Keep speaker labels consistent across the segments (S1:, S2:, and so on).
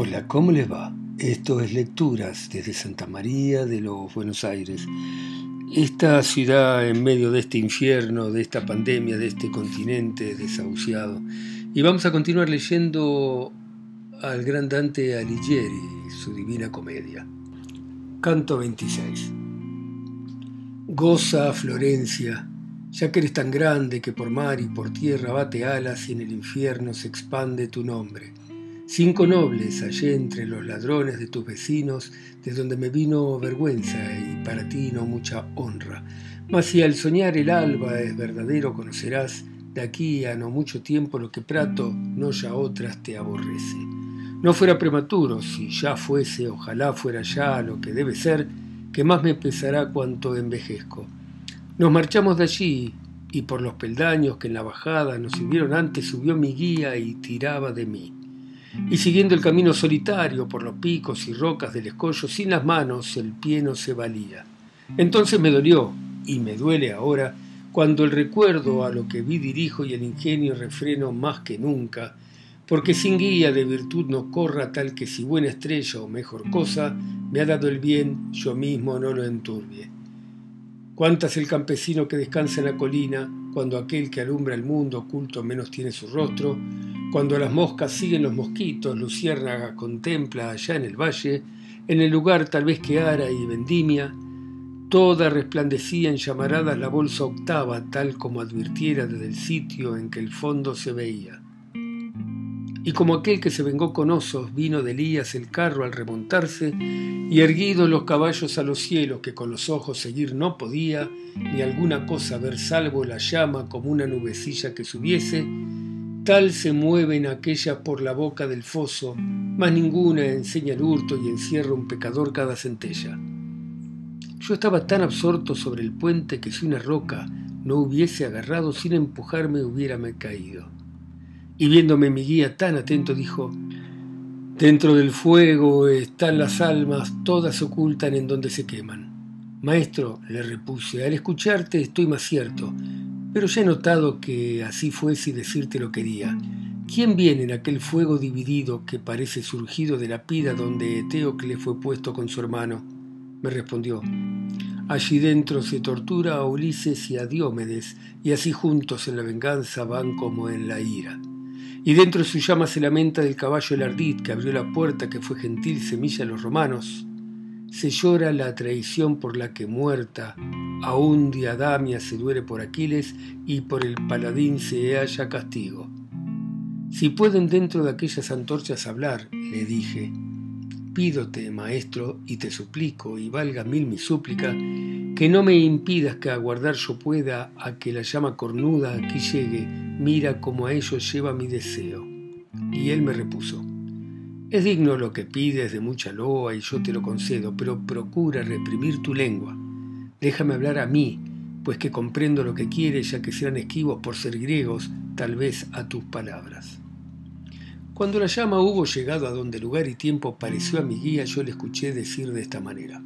S1: Hola, ¿cómo les va? Esto es Lecturas desde Santa María de los Buenos Aires. Esta ciudad en medio de este infierno, de esta pandemia, de este continente desahuciado. Y vamos a continuar leyendo al gran Dante Alighieri, su Divina Comedia. Canto 26. Goza, Florencia, ya que eres tan grande que por mar y por tierra bate alas y en el infierno se expande tu nombre. Cinco nobles hallé entre los ladrones de tus vecinos, de donde me vino vergüenza y para ti no mucha honra. Mas si al soñar el alba es verdadero, conocerás de aquí a no mucho tiempo lo que prato, no ya otras te aborrece. No fuera prematuro, si ya fuese, ojalá fuera ya lo que debe ser, que más me pesará cuanto envejezco. Nos marchamos de allí, y por los peldaños que en la bajada nos sirvieron antes subió mi guía y tiraba de mí y siguiendo el camino solitario por los picos y rocas del escollo sin las manos el pie no se valía. Entonces me dolió, y me duele ahora, cuando el recuerdo a lo que vi dirijo y el ingenio refreno más que nunca, porque sin guía de virtud no corra tal que si buena estrella o mejor cosa me ha dado el bien, yo mismo no lo enturbie. Cuántas el campesino que descansa en la colina, cuando aquel que alumbra el mundo oculto menos tiene su rostro, cuando las moscas siguen los mosquitos, Luciérnaga contempla allá en el valle, en el lugar tal vez que ara y vendimia, toda resplandecía en llamaradas la bolsa octava, tal como advirtiera desde el sitio en que el fondo se veía. Y como aquel que se vengó con osos, vino de Elías el carro al remontarse, y erguidos los caballos a los cielos, que con los ojos seguir no podía, ni alguna cosa ver salvo la llama como una nubecilla que subiese, Tal se mueven aquellas por la boca del foso, mas ninguna enseña el hurto y encierra un pecador cada centella. Yo estaba tan absorto sobre el puente que si una roca no hubiese agarrado sin empujarme hubiérame caído. Y viéndome mi guía tan atento dijo, Dentro del fuego están las almas, todas ocultan en donde se queman. Maestro, le repuse, al escucharte estoy más cierto, pero ya he notado que así fue si decirte lo quería. ¿Quién viene en aquel fuego dividido que parece surgido de la pira donde Eteocle fue puesto con su hermano? Me respondió. Allí dentro se tortura a Ulises y a Diómedes, y así juntos en la venganza van como en la ira. Y dentro de su llama se lamenta del caballo el ardid que abrió la puerta que fue gentil semilla a los romanos. Se llora la traición por la que muerta Aún Diadamia se duele por Aquiles y por el paladín se halla castigo. Si pueden dentro de aquellas antorchas hablar, le dije, pídote, maestro, y te suplico, y valga mil mi súplica, que no me impidas que aguardar yo pueda a que la llama cornuda aquí llegue, mira como a ello lleva mi deseo. Y él me repuso, es digno lo que pides de mucha loa y yo te lo concedo, pero procura reprimir tu lengua Déjame hablar a mí, pues que comprendo lo que quieres, ya que serán esquivos por ser griegos, tal vez a tus palabras. Cuando la llama hubo llegado a donde lugar y tiempo pareció a mi guía, yo le escuché decir de esta manera.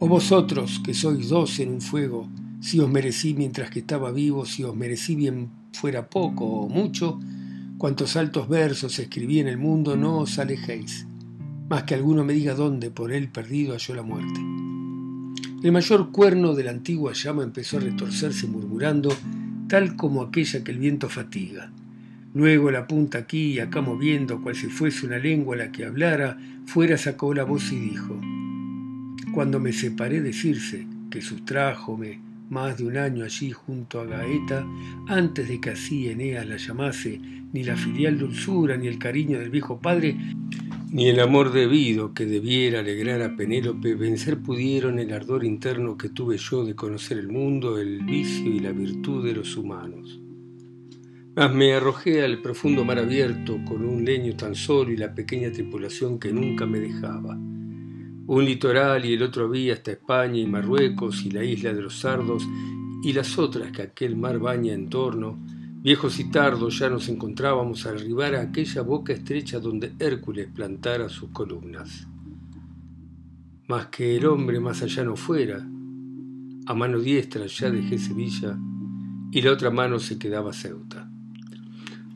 S1: O vosotros, que sois dos en un fuego, si os merecí mientras que estaba vivo, si os merecí bien fuera poco o mucho, cuantos altos versos escribí en el mundo, no os alejéis, más que alguno me diga dónde por él perdido halló la muerte. El mayor cuerno de la antigua llama empezó a retorcerse murmurando, tal como aquella que el viento fatiga. Luego la punta aquí y acá moviendo, cual si fuese una lengua la que hablara, fuera sacó la voz y dijo, Cuando me separé de Circe, que sustrájome más de un año allí junto a Gaeta, antes de que así Eneas la llamase, ni la filial dulzura ni el cariño del viejo padre, ni el amor debido que debiera alegrar a Penélope vencer pudieron el ardor interno que tuve yo de conocer el mundo, el vicio y la virtud de los humanos. Me arrojé al profundo mar abierto con un leño tan solo y la pequeña tripulación que nunca me dejaba. Un litoral y el otro había hasta España y Marruecos y la isla de los sardos y las otras que aquel mar baña en torno, Viejos y tardos ya nos encontrábamos al arribar a aquella boca estrecha donde Hércules plantara sus columnas. Mas que el hombre más allá no fuera, a mano diestra ya dejé Sevilla y la otra mano se quedaba Ceuta.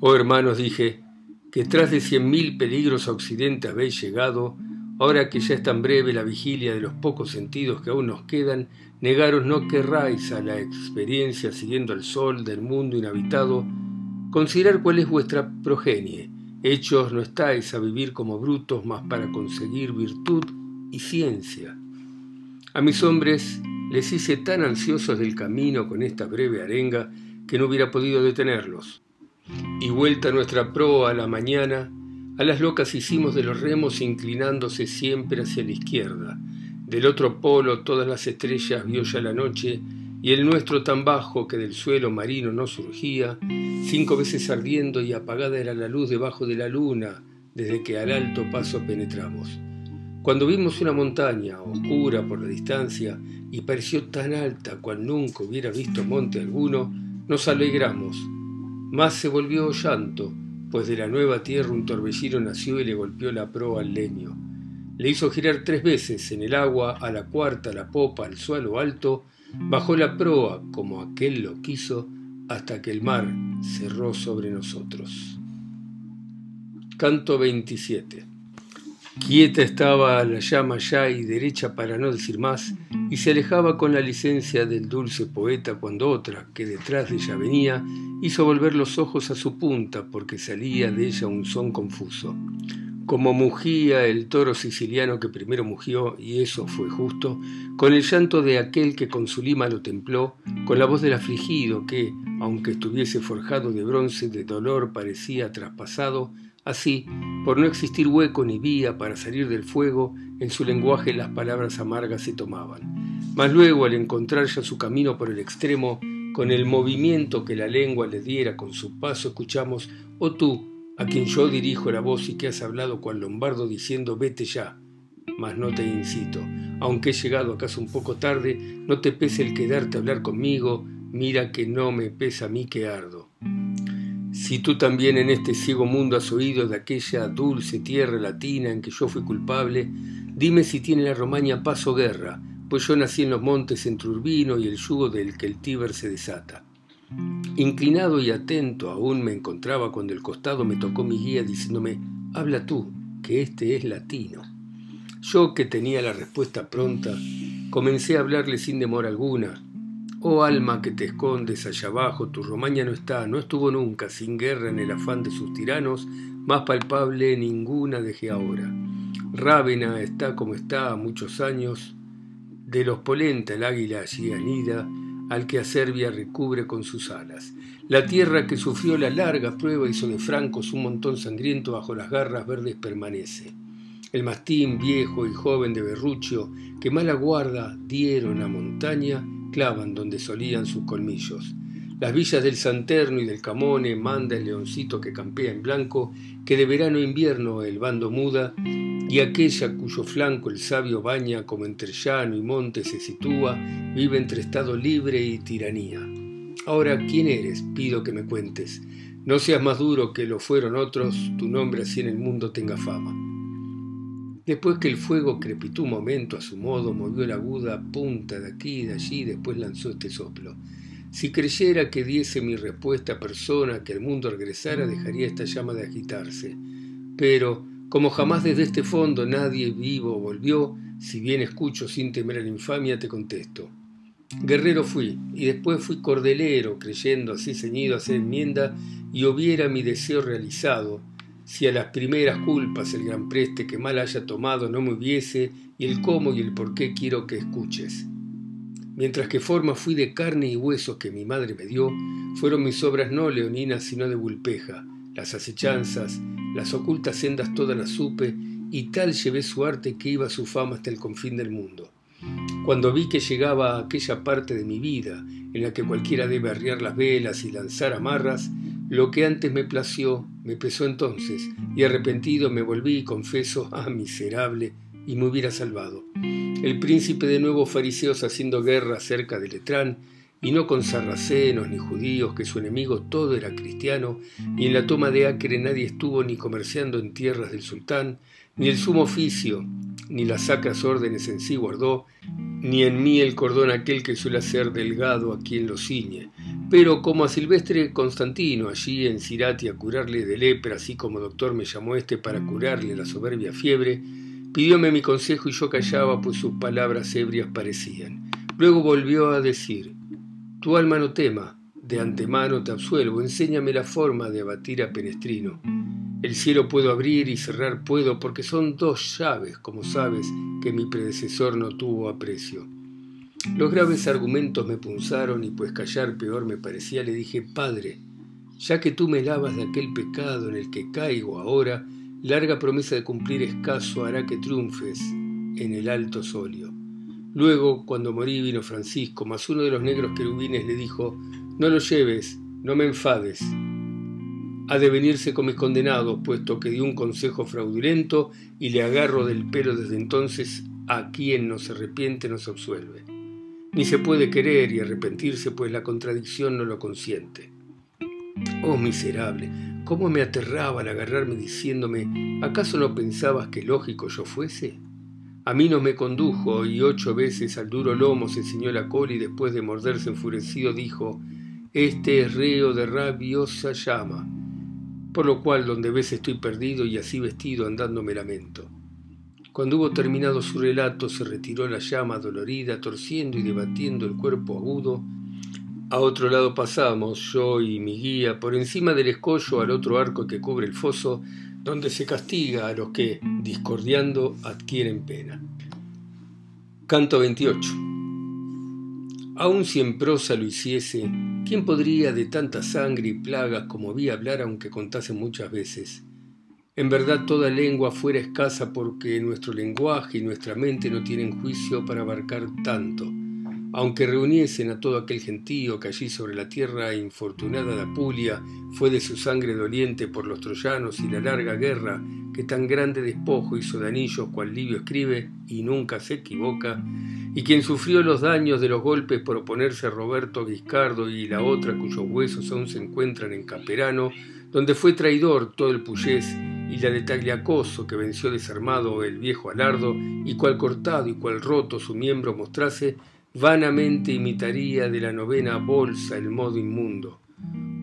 S1: Oh hermanos, dije, que tras de cien mil peligros a Occidente habéis llegado, ahora que ya es tan breve la vigilia de los pocos sentidos que aún nos quedan, negaros no querráis a la experiencia siguiendo al sol del mundo inhabitado, considerar cuál es vuestra progenie. Hechos no estáis a vivir como brutos, más para conseguir virtud y ciencia. A mis hombres les hice tan ansiosos del camino con esta breve arenga que no hubiera podido detenerlos. Y vuelta nuestra proa a la mañana, a las locas hicimos de los remos inclinándose siempre hacia la izquierda. Del otro polo todas las estrellas vio ya la noche, y el nuestro tan bajo que del suelo marino no surgía, cinco veces ardiendo y apagada era la luz debajo de la luna, desde que al alto paso penetramos. Cuando vimos una montaña, oscura por la distancia, y pareció tan alta cual nunca hubiera visto monte alguno, nos alegramos. Más se volvió llanto, pues de la nueva tierra un torbellino nació y le golpeó la proa al leño. Le hizo girar tres veces en el agua, a la cuarta la popa al suelo alto, bajó la proa como aquel lo quiso, hasta que el mar cerró sobre nosotros. Canto 27 Quieta estaba la llama ya y derecha para no decir más, y se alejaba con la licencia del dulce poeta cuando otra, que detrás de ella venía, hizo volver los ojos a su punta porque salía de ella un son confuso. Como mugía el toro siciliano que primero mugió, y eso fue justo, con el llanto de aquel que con su lima lo templó, con la voz del afligido que, aunque estuviese forjado de bronce, de dolor parecía traspasado, Así, por no existir hueco ni vía para salir del fuego, en su lenguaje las palabras amargas se tomaban. Mas luego, al encontrar ya su camino por el extremo, con el movimiento que la lengua le diera con su paso, escuchamos, oh tú, a quien yo dirijo la voz y que has hablado cual lombardo diciendo, vete ya. Mas no te incito, aunque he llegado acaso un poco tarde, no te pese el quedarte a hablar conmigo, mira que no me pesa a mí que ardo. Si tú también en este ciego mundo has oído de aquella dulce tierra latina en que yo fui culpable, dime si tiene la Romaña paz o guerra, pues yo nací en los montes entre Urbino y el yugo del que el Tíber se desata. Inclinado y atento aún me encontraba cuando el costado me tocó mi guía diciéndome, habla tú, que este es latino. Yo, que tenía la respuesta pronta, comencé a hablarle sin demora alguna, Oh alma que te escondes allá abajo, tu Romaña no está, no estuvo nunca, sin guerra en el afán de sus tiranos, más palpable ninguna dejé ahora. Rávena está como está a muchos años, de los polenta el águila allí anida, al que a Serbia recubre con sus alas. La tierra que sufrió la larga prueba hizo de francos un montón sangriento bajo las garras verdes permanece. El mastín viejo y joven de Berrucho, que mala guarda dieron a montaña, clavan donde solían sus colmillos. Las villas del Santerno y del Camone manda el leoncito que campea en blanco, que de verano a invierno el bando muda, y aquella cuyo flanco el sabio baña como entre llano y monte se sitúa, vive entre estado libre y tiranía. Ahora, ¿quién eres? Pido que me cuentes. No seas más duro que lo fueron otros, tu nombre así en el mundo tenga fama. Después que el fuego crepitó un momento a su modo, movió la aguda punta de aquí y de allí, después lanzó este soplo. Si creyera que diese mi respuesta a persona que el mundo regresara, dejaría esta llama de agitarse. Pero, como jamás desde este fondo nadie vivo volvió, si bien escucho sin temer a la infamia, te contesto. Guerrero fui, y después fui cordelero, creyendo así ceñido a hacer enmienda, y hubiera mi deseo realizado, si a las primeras culpas el gran preste que mal haya tomado no me hubiese, y el cómo y el por qué quiero que escuches. Mientras que forma fui de carne y huesos que mi madre me dio, fueron mis obras no leoninas sino de vulpeja, las acechanzas, las ocultas sendas todas las supe, y tal llevé su arte que iba su fama hasta el confín del mundo. Cuando vi que llegaba a aquella parte de mi vida en la que cualquiera debe arriar las velas y lanzar amarras, lo que antes me plació, me pesó entonces, y arrepentido me volví y confeso, ah, miserable, y me hubiera salvado. El príncipe de nuevos fariseos haciendo guerra cerca de Letrán, y no con sarracenos ni judíos, que su enemigo todo era cristiano, y en la toma de Acre nadie estuvo ni comerciando en tierras del sultán, ni el sumo oficio, ni las sacras órdenes en sí guardó, ni en mí el cordón aquel que suele ser delgado a quien lo ciñe, Pero como a Silvestre Constantino, allí en Cirati a curarle de lepra, así como doctor me llamó este para curarle la soberbia fiebre, pidióme mi consejo y yo callaba, pues sus palabras ebrias parecían. Luego volvió a decir, tu alma no tema, de antemano te absuelvo, enséñame la forma de abatir a Penestrino. El cielo puedo abrir y cerrar puedo, porque son dos llaves, como sabes, que mi predecesor no tuvo aprecio. Los graves argumentos me punzaron y pues callar peor me parecía, le dije, Padre, ya que tú me lavas de aquel pecado en el que caigo ahora, larga promesa de cumplir escaso hará que triunfes en el alto solio. Luego, cuando morí, vino Francisco, más uno de los negros querubines le dijo, no lo lleves, no me enfades. Ha de venirse con mis condenados, puesto que dio un consejo fraudulento y le agarro del pelo desde entonces a quien no se arrepiente no se absuelve. Ni se puede querer y arrepentirse, pues la contradicción no lo consiente. Oh miserable, cómo me aterraba al agarrarme diciéndome, ¿acaso no pensabas que lógico yo fuese? A mí no me condujo y ocho veces al duro lomo se ciñó la cola y después de morderse enfurecido dijo, Este es reo de rabiosa llama, por lo cual donde ves estoy perdido y así vestido andando me lamento. Cuando hubo terminado su relato, se retiró la llama dolorida, torciendo y debatiendo el cuerpo agudo. A otro lado pasamos, yo y mi guía, por encima del escollo al otro arco que cubre el foso, donde se castiga a los que, discordiando, adquieren pena. Canto 28. Aun si en prosa lo hiciese, ¿quién podría de tanta sangre y plagas como vi hablar aunque contase muchas veces? En verdad toda lengua fuera escasa porque nuestro lenguaje y nuestra mente no tienen juicio para abarcar tanto. Aunque reuniesen a todo aquel gentío que allí sobre la tierra infortunada de Apulia fue de su sangre doliente por los troyanos y la larga guerra que tan grande despojo hizo de anillos cual Livio escribe y nunca se equivoca, y quien sufrió los daños de los golpes por oponerse a Roberto Guiscardo y la otra cuyos huesos aún se encuentran en Caperano, donde fue traidor todo el Puyés y la de Tagliacoso que venció desarmado el viejo Alardo y cual cortado y cual roto su miembro mostrase, vanamente imitaría de la novena bolsa el modo inmundo.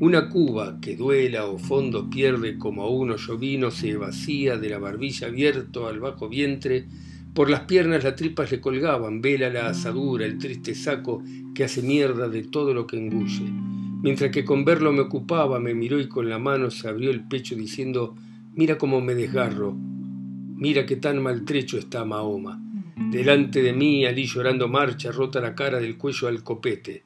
S1: Una cuba que duela o fondo pierde como a uno llovino se vacía de la barbilla abierto al bajo vientre, por las piernas las tripas le colgaban, vela la asadura, el triste saco que hace mierda de todo lo que engulle. Mientras que con verlo me ocupaba, me miró y con la mano se abrió el pecho diciendo, mira cómo me desgarro, mira qué tan maltrecho está Mahoma. Delante de mí, allí llorando marcha, rota la cara del cuello al copete.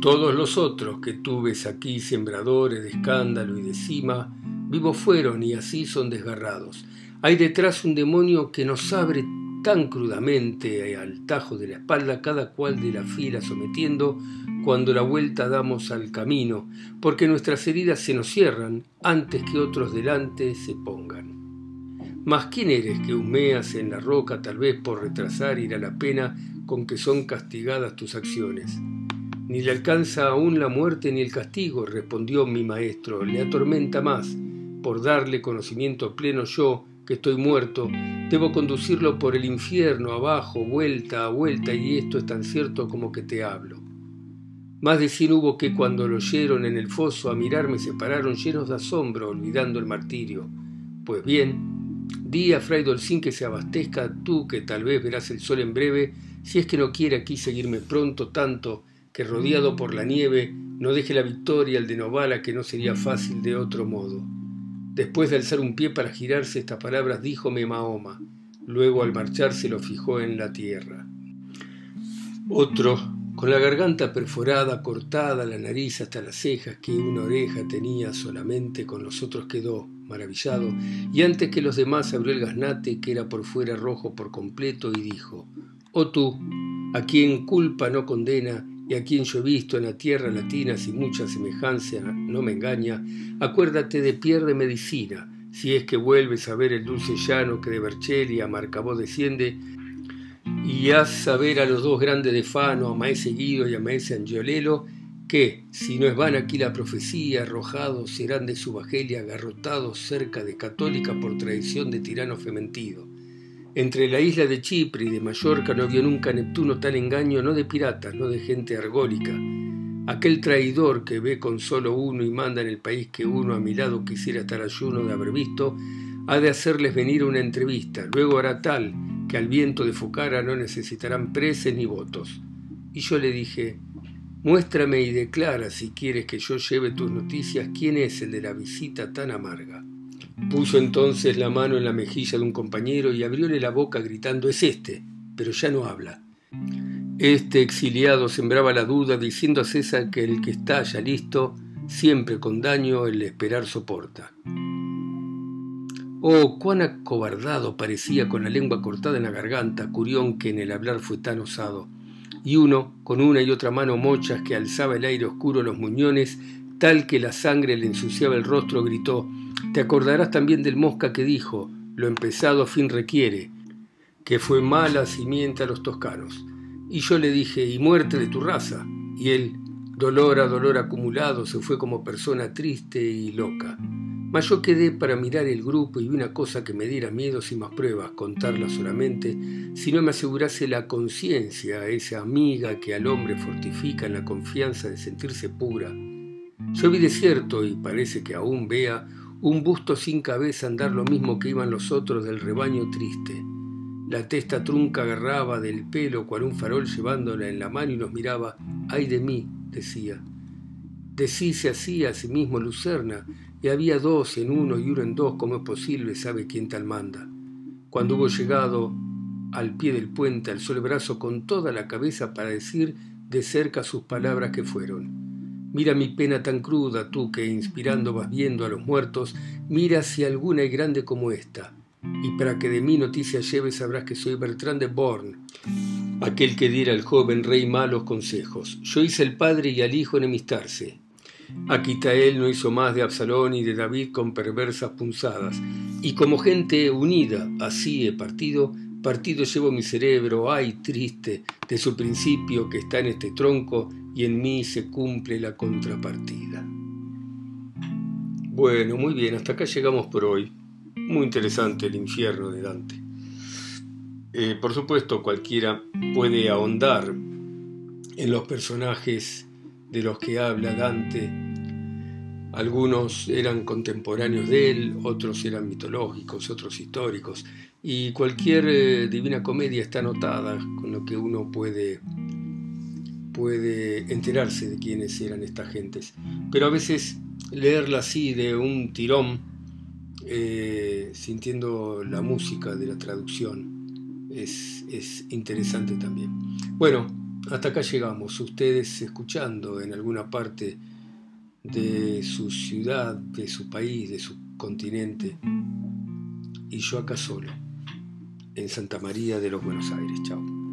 S1: Todos los otros que tú ves aquí, sembradores de escándalo y de cima, vivos fueron y así son desgarrados. Hay detrás un demonio que nos abre tan crudamente al tajo de la espalda cada cual de la fila sometiendo cuando la vuelta damos al camino, porque nuestras heridas se nos cierran antes que otros delante se pongan. Mas ¿quién eres que humeas en la roca tal vez por retrasar ir a la pena con que son castigadas tus acciones? Ni le alcanza aún la muerte ni el castigo, respondió mi maestro, le atormenta más, por darle conocimiento pleno yo, que estoy muerto, debo conducirlo por el infierno, abajo, vuelta a vuelta, y esto es tan cierto como que te hablo. Más de cien hubo que cuando lo oyeron en el foso a mirarme se pararon llenos de asombro, olvidando el martirio. Pues bien, di a Fray Dolcín que se abastezca tú, que tal vez verás el sol en breve, si es que no quiere aquí seguirme pronto tanto que rodeado por la nieve no deje la victoria al de Novala que no sería fácil de otro modo. Después de alzar un pie para girarse estas palabras, díjome Mahoma. Luego al marcharse lo fijó en la tierra. Otro, con la garganta perforada, cortada, la nariz hasta las cejas, que una oreja tenía solamente, con los otros quedó, maravillado, y antes que los demás abrió el gaznate, que era por fuera rojo por completo, y dijo, Oh tú, a quien culpa no condena, y a quien yo he visto en la tierra latina sin mucha semejanza no me engaña, acuérdate de Pierre de Medicina, si es que vuelves a ver el dulce llano que de Berchelli a Marcabó desciende, y haz saber a los dos grandes de Fano, a Maese Guido y a Maese Angiolelo, que, si no es van aquí la profecía, arrojados serán de su bajelia, agarrotados cerca de Católica por traición de tirano fementido entre la isla de Chipre y de Mallorca no vio nunca Neptuno tal engaño, no de piratas, no de gente argólica. Aquel traidor que ve con solo uno y manda en el país que uno a mi lado quisiera estar ayuno de haber visto, ha de hacerles venir una entrevista. Luego hará tal que al viento de Fucara no necesitarán preces ni votos. Y yo le dije, muéstrame y declara si quieres que yo lleve tus noticias quién es el de la visita tan amarga. Puso entonces la mano en la mejilla de un compañero y abrióle la boca gritando, es este, pero ya no habla. Este exiliado sembraba la duda diciendo a César que el que está ya listo, siempre con daño el esperar soporta. Oh, cuán acobardado parecía con la lengua cortada en la garganta, Curión que en el hablar fue tan osado. Y uno, con una y otra mano mochas que alzaba el aire oscuro los muñones, tal que la sangre le ensuciaba el rostro, gritó, Te acordarás también del mosca que dijo, lo empezado fin requiere, que fue mala simiente a los toscanos. Y yo le dije, y muerte de tu raza. Y él, dolor a dolor acumulado, se fue como persona triste y loca. Mas yo quedé para mirar el grupo y una cosa que me diera miedo sin más pruebas, contarla solamente, si no me asegurase la conciencia, esa amiga que al hombre fortifica en la confianza de sentirse pura. Yo vi de cierto, y parece que aún vea, un busto sin cabeza andar lo mismo que iban los otros del rebaño triste la testa trunca agarraba del pelo cual un farol llevándola en la mano y nos miraba. ¡Ay de mí! decía. Decíse así a sí mismo Lucerna, y había dos en uno y uno en dos, como es posible, sabe quién tal manda. Cuando hubo llegado al pie del puente, alzó el brazo con toda la cabeza para decir de cerca sus palabras que fueron. Mira mi pena tan cruda, tú que inspirando vas viendo a los muertos, mira si alguna es grande como esta y para que de mi noticia lleves sabrás que soy Bertrand de Born, aquel que diera al joven rey malos consejos. Yo hice al padre y al hijo enemistarse. Aquitael no hizo más de Absalón y de David con perversas punzadas, y como gente unida así he partido, partido llevo mi cerebro, ay triste, de su principio que está en este tronco, y en mí se cumple la contrapartida. Bueno, muy bien, hasta acá llegamos por hoy. Muy interesante el infierno de Dante. Eh, por supuesto, cualquiera puede ahondar en los personajes de los que habla Dante. Algunos eran contemporáneos de él, otros eran mitológicos, otros históricos. Y cualquier eh, divina comedia está anotada con lo que uno puede, puede enterarse de quiénes eran estas gentes. Pero a veces leerla así de un tirón eh, sintiendo la música de la traducción. Es, es interesante también. Bueno, hasta acá llegamos. Ustedes escuchando en alguna parte de su ciudad, de su país, de su continente. Y yo acá solo, en Santa María de los Buenos Aires. Chao.